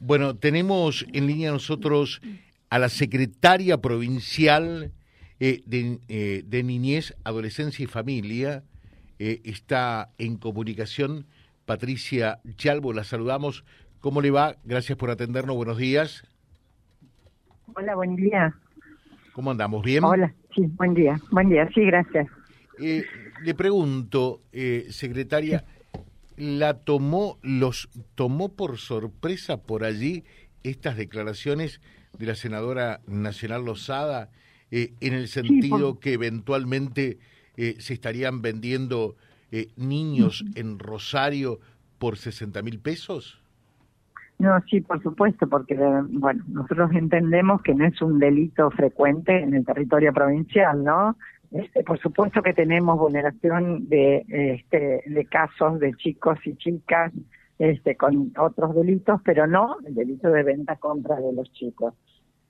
Bueno, tenemos en línea nosotros a la secretaria provincial eh, eh, de, Niñez, Adolescencia y Familia. Eh, está en comunicación Patricia Chalvo, la saludamos. ¿Cómo le va? Gracias por atendernos. Buenos días. Hola, buen día. ¿Cómo andamos? ¿Bien? Hola, sí, buen día. Buen día, sí, gracias. le pregunto, secretaria, la tomó, los tomó por sorpresa por allí estas declaraciones de la senadora nacional Lozada, eh, en el sentido que eventualmente eh, se estarían vendiendo eh, niños en Rosario por 60 mil pesos? No, sí, por supuesto, porque bueno, nosotros entendemos que no es un delito frecuente en el territorio provincial, ¿no? Este, por supuesto que tenemos vulneración de, este, de casos de chicos y chicas este, con otros delitos, pero no el delito de venta-compra de los chicos.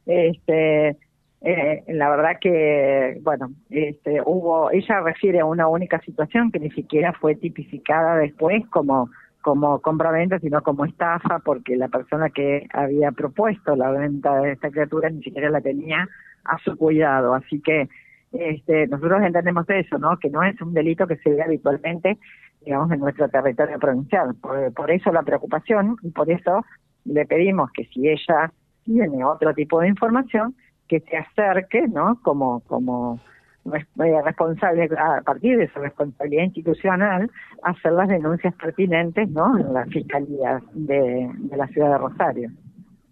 Este, eh, la verdad que, bueno, este, hubo, ella refiere a una única situación que ni siquiera fue tipificada después como como compra-venta, sino como estafa, porque la persona que había propuesto la venta de esta criatura ni siquiera la tenía a su cuidado. Así que este, nosotros entendemos eso, ¿no? Que no es un delito que se ve habitualmente, digamos, en nuestro territorio provincial. Por, eso la preocupación y por eso le pedimos que si ella tiene otro tipo de información, que se acerque, ¿no? Como, como eh, responsable, a partir de su responsabilidad institucional, hacer las denuncias pertinentes, ¿no? En la Fiscalía de la ciudad de Rosario.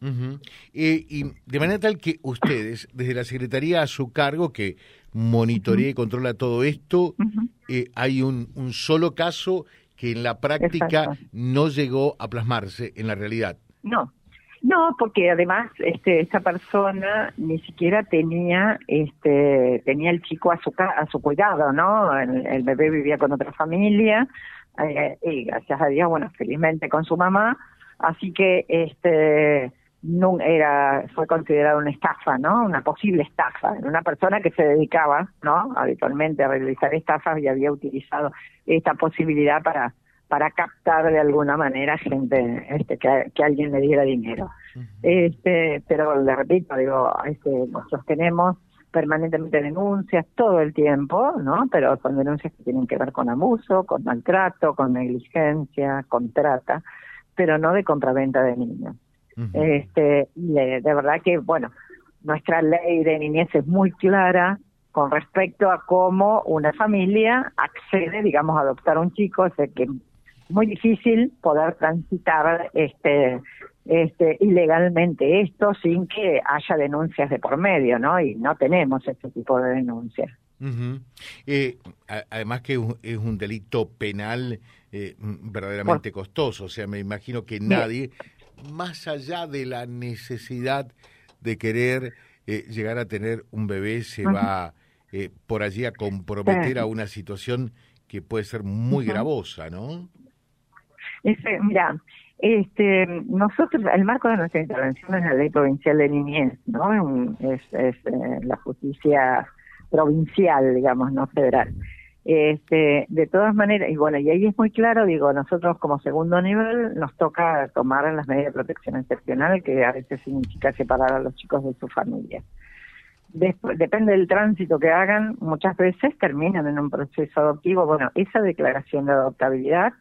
Eh, y de manera tal que ustedes, desde la Secretaría a su cargo, que monitorea y controla todo esto, eh, hay un, un, solo caso que en la práctica no llegó a plasmarse en la realidad. No, no, porque además este, esta persona ni siquiera tenía este tenía el chico a su a su cuidado, ¿no? El, bebé vivía con otra familia eh, y gracias a Dios, bueno, felizmente con su mamá, así que este no era fue considerada una estafa, ¿no? Una posible estafa. Una persona que se dedicaba, ¿no? Habitualmente a realizar estafas y había utilizado esta posibilidad para para captar de alguna manera gente este que, que alguien le diera dinero. Este, pero le repito, digo, este nosotros tenemos permanentemente denuncias todo el tiempo, ¿no? Pero son denuncias que tienen que ver con abuso, con maltrato, con negligencia, con trata, pero no de compraventa de niños este, y de, verdad que, bueno, nuestra ley de niñez es muy clara con respecto a cómo una familia accede, digamos, a adoptar un chico, es que es muy difícil poder transitar este este ilegalmente esto sin que haya denuncias de por medio, ¿no? Y no tenemos ese tipo de denuncias. eh, además que es un delito penal eh, verdaderamente costoso, o sea, me imagino que nadie más allá de la necesidad de querer eh, llegar a tener un bebé, se va eh, por allí a comprometer a una situación que puede ser muy gravosa, ¿no? mira, este, nosotros, el marco de nuestra intervención es la ley provincial de niñez, ¿no? Es, es eh, la justicia provincial, digamos, no federal. Este, de todas maneras, y bueno, y ahí es muy claro, digo, nosotros como segundo nivel nos toca tomar las medidas de protección excepcional, que a veces significa separar a los chicos de su familia. depende del tránsito que hagan, muchas veces terminan en un proceso adoptivo. Bueno, esa declaración de adoptabilidad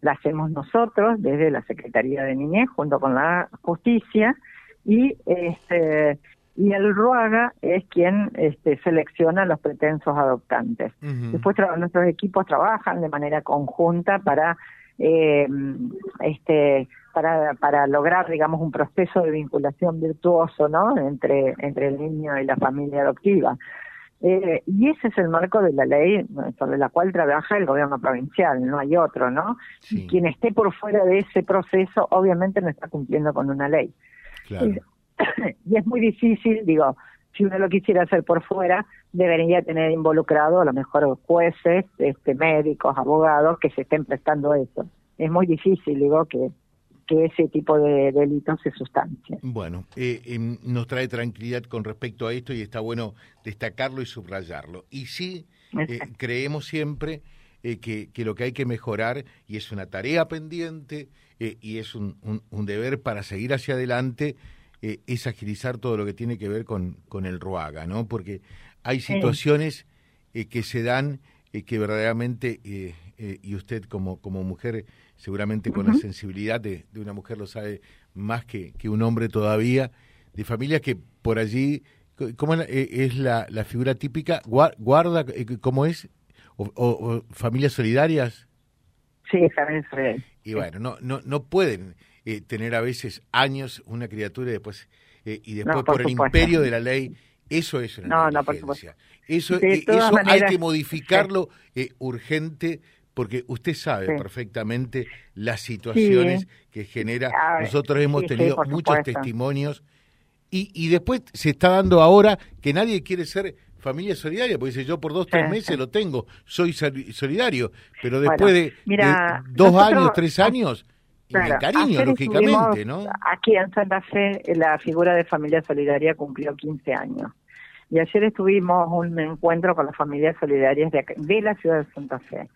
la hacemos nosotros desde la Secretaría de Niñez junto con la Justicia y este y el RUAGA es quien este, selecciona los pretensos adoptantes. Después nuestros equipos trabajan de manera conjunta para eh, este para para lograr digamos un proceso de vinculación virtuoso no entre entre el niño y la familia adoptiva eh, y ese es el marco de la ley sobre la cual trabaja el gobierno provincial, no hay otro, ¿no? Y quien esté por fuera de ese proceso, obviamente no está cumpliendo con una ley. Claro. y es muy difícil, digo, si uno lo quisiera hacer por fuera, debería tener involucrado a lo mejor jueces, este, médicos, abogados que se estén prestando eso. Es muy difícil, digo, que, que ese tipo de delitos se sustancien. Bueno, eh, em, nos trae tranquilidad con respecto a esto y está bueno destacarlo y subrayarlo. Y sí, eh, creemos siempre eh, que, que, lo que hay que mejorar, y es una tarea pendiente, y es un, un, deber para seguir hacia adelante, es agilizar todo lo que tiene que ver con, con el RUAGA, ¿no? Porque hay situaciones que se dan que verdaderamente, y usted como, como mujer, seguramente con la sensibilidad de, de, una mujer lo sabe más que, que un hombre todavía, de familias que por allí ¿Cómo eh, es la, la figura típica? ¿Guarda, eh, cómo es? ¿O, familias solidarias? Sí, familias solidarias. Y bueno, no, no, no pueden eh, tener a veces años una criatura y después, y después por, el imperio de la ley. Eso es una no, no, por supuesto. Eso, eso hay que modificarlo urgente porque usted sabe perfectamente las situaciones que genera. Nosotros hemos tenido muchos testimonios y, y después se está dando ahora que nadie quiere ser familia solidaria, porque dice yo por dos, tres meses lo tengo, soy solidario, pero después de, dos años, tres años, claro, cariño, lógicamente, ¿no? Aquí en Santa Fe la figura de familia solidaria cumplió 15 años. Y ayer estuvimos un encuentro con las familias solidarias de, de la ciudad de Santa Fe.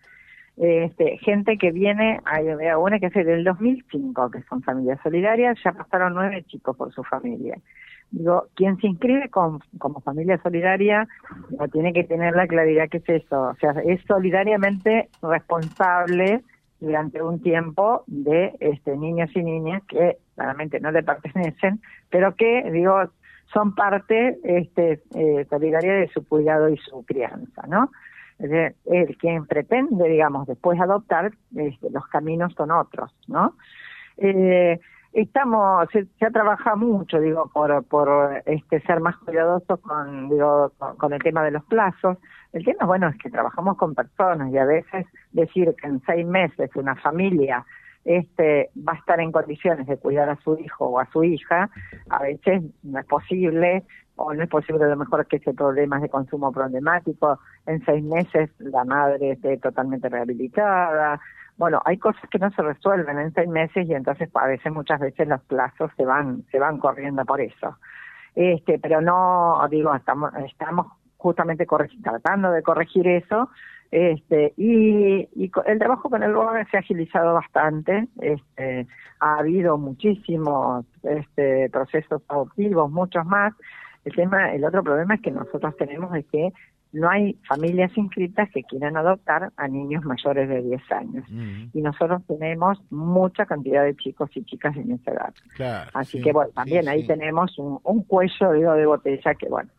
Este, gente que viene, hay una que es del 2005, que son familias solidarias, ya pasaron nueve chicos por su familia. Digo, quien se inscribe con, como familia solidaria no tiene que tener la claridad que es eso, o sea, es solidariamente responsable durante un tiempo de este, niños y niñas que claramente no le pertenecen, pero que, digo, son parte este, eh, solidaria de su cuidado y su crianza, ¿no? El quien pretende, digamos, después adoptar, este, los caminos son otros, ¿no? Eh, estamos se, ha trabajado mucho digo por por este ser más cuidadosos con digo con, el tema de los plazos. El tema bueno es que trabajamos con personas y a veces decir que en seis meses una familia este va a estar en condiciones de cuidar a su hijo o a su hija a veces no es posible o no es posible a lo mejor que ese problema de consumo problemático en seis meses la madre esté totalmente rehabilitada bueno, hay cosas que no se resuelven en seis meses y entonces a veces muchas veces los plazos se van se van corriendo por eso. Este, pero no digo estamos estamos justamente tratando de corregir eso este y, y el trabajo con el BOA se ha agilizado bastante este ha habido muchísimos este procesos adoptivos muchos más el tema el otro problema es que nosotros tenemos es que no hay familias inscritas que quieran adoptar a niños mayores de 10 años. Y nosotros tenemos mucha cantidad de chicos y chicas en esa edad. Así que, bueno, también ahí tenemos un, cuello de botella que, bueno,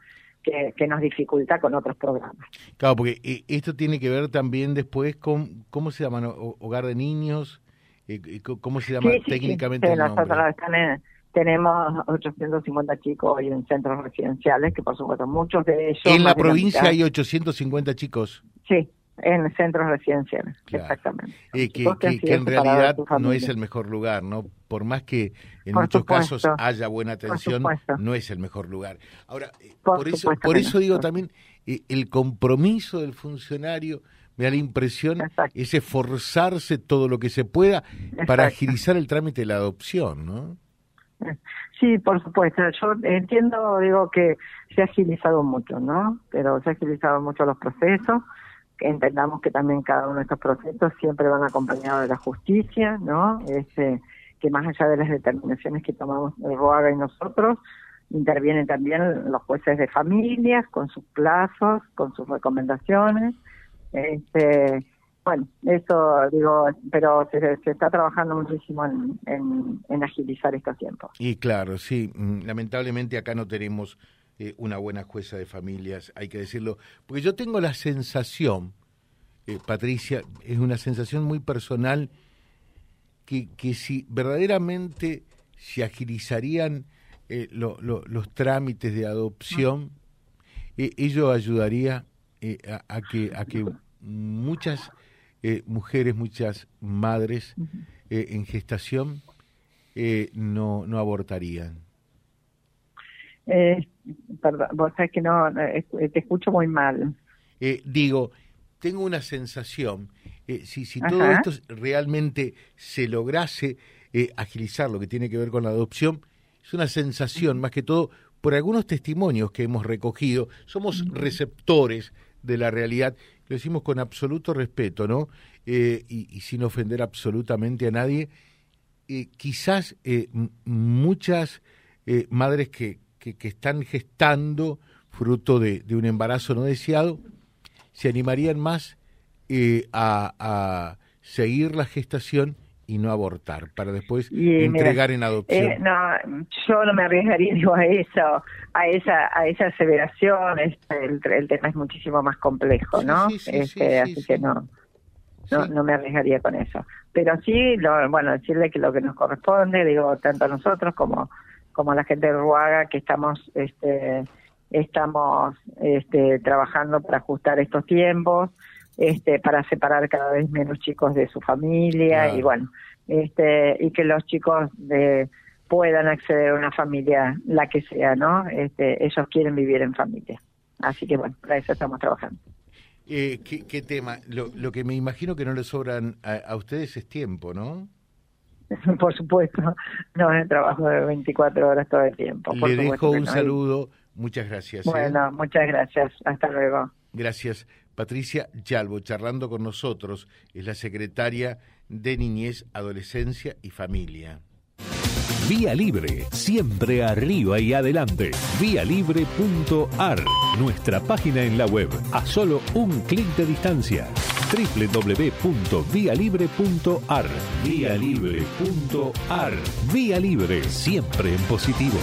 que, que, nos dificulta con otros programas. Claro, porque eh, esto tiene que ver también después con, ¿cómo se llaman? ¿Hogar de niños? Eh, ¿Cómo se llama técnicamente el nombre? Están en, tenemos 850 chicos hoy en centros residenciales, que por supuesto muchos de ellos... En la provincia hay 850 chicos. Sí, en centros residenciales, exactamente. Eh, que, en realidad no es el mejor lugar, ¿no? Por más que en muchos casos haya buena atención, no es el mejor lugar. Ahora, eh, por, eso, por eso digo también, eh, el compromiso del funcionario me da la impresión es esforzarse todo lo que se pueda para agilizar el trámite de la adopción, ¿no? Sí, por supuesto. Yo entiendo, digo, que se ha agilizado mucho, ¿no? Pero se ha agilizado mucho los procesos. Entendamos que también cada uno de estos procesos siempre van acompañados de la justicia, ¿no? Este, que más allá de las determinaciones que tomamos el ROAGA y nosotros, intervienen también los jueces de familias con sus plazos, con sus recomendaciones. Este, bueno, eso digo, pero se, está trabajando muchísimo en, agilizar estos tiempos. Y claro, sí, mm, lamentablemente acá no tenemos eh, una buena jueza de familias, hay que decirlo, porque yo tengo la sensación, eh, Patricia, es una sensación muy personal, que, que si verdaderamente se agilizarían eh, los trámites de adopción, ello ayudaría a, que, a que muchas eh, mujeres, muchas madres eh, en gestación eh, no, no abortarían. perdón, vos sabés que no, te escucho muy mal. digo, tengo una sensación, si, si todo esto realmente se lograse agilizar lo que tiene que ver con la adopción, es una sensación, más que todo, por algunos testimonios que hemos recogido, somos receptores de la realidad lo decimos con absoluto respeto, ¿no? Eh, y, sin ofender absolutamente a nadie, eh, quizás eh, muchas madres que, que, están gestando fruto de, un embarazo no deseado se animarían más a, a, seguir la gestación y no abortar para después entregar en adopción. no, yo no me arriesgaría digo, a eso, a esa, a esa aseveración. Este, el, el tema es muchísimo más complejo, ¿no? este, así que no no, no me arriesgaría con eso. Pero sí, lo, bueno, decirle que lo que nos corresponde, digo, tanto a nosotros como, como a la gente de Ruaga, que estamos, este, estamos este, trabajando para ajustar estos tiempos, este, para separar cada vez menos chicos de su familia y bueno, este, y que los chicos de, puedan acceder a una familia, la que sea, ¿no? Este, ellos quieren vivir en familia. Así que bueno, para eso estamos trabajando. Eh, ¿qué, tema? Lo, que me imagino que no le sobran a, ustedes es tiempo, ¿no? Por supuesto, no es trabajo de 24 horas todo el tiempo. le dejo un saludo, muchas gracias. ¿eh? Bueno, muchas gracias, hasta luego. Gracias. Patricia Yalbo, charlando con nosotros, es la secretaria de Niñez, Adolescencia y Familia. Vía Libre, siempre arriba y adelante. Vialibre.ar, nuestra página en la web, a solo un clic de distancia. www.vialibre.ar. Vialibre.ar. Vía Libre, siempre en positivo.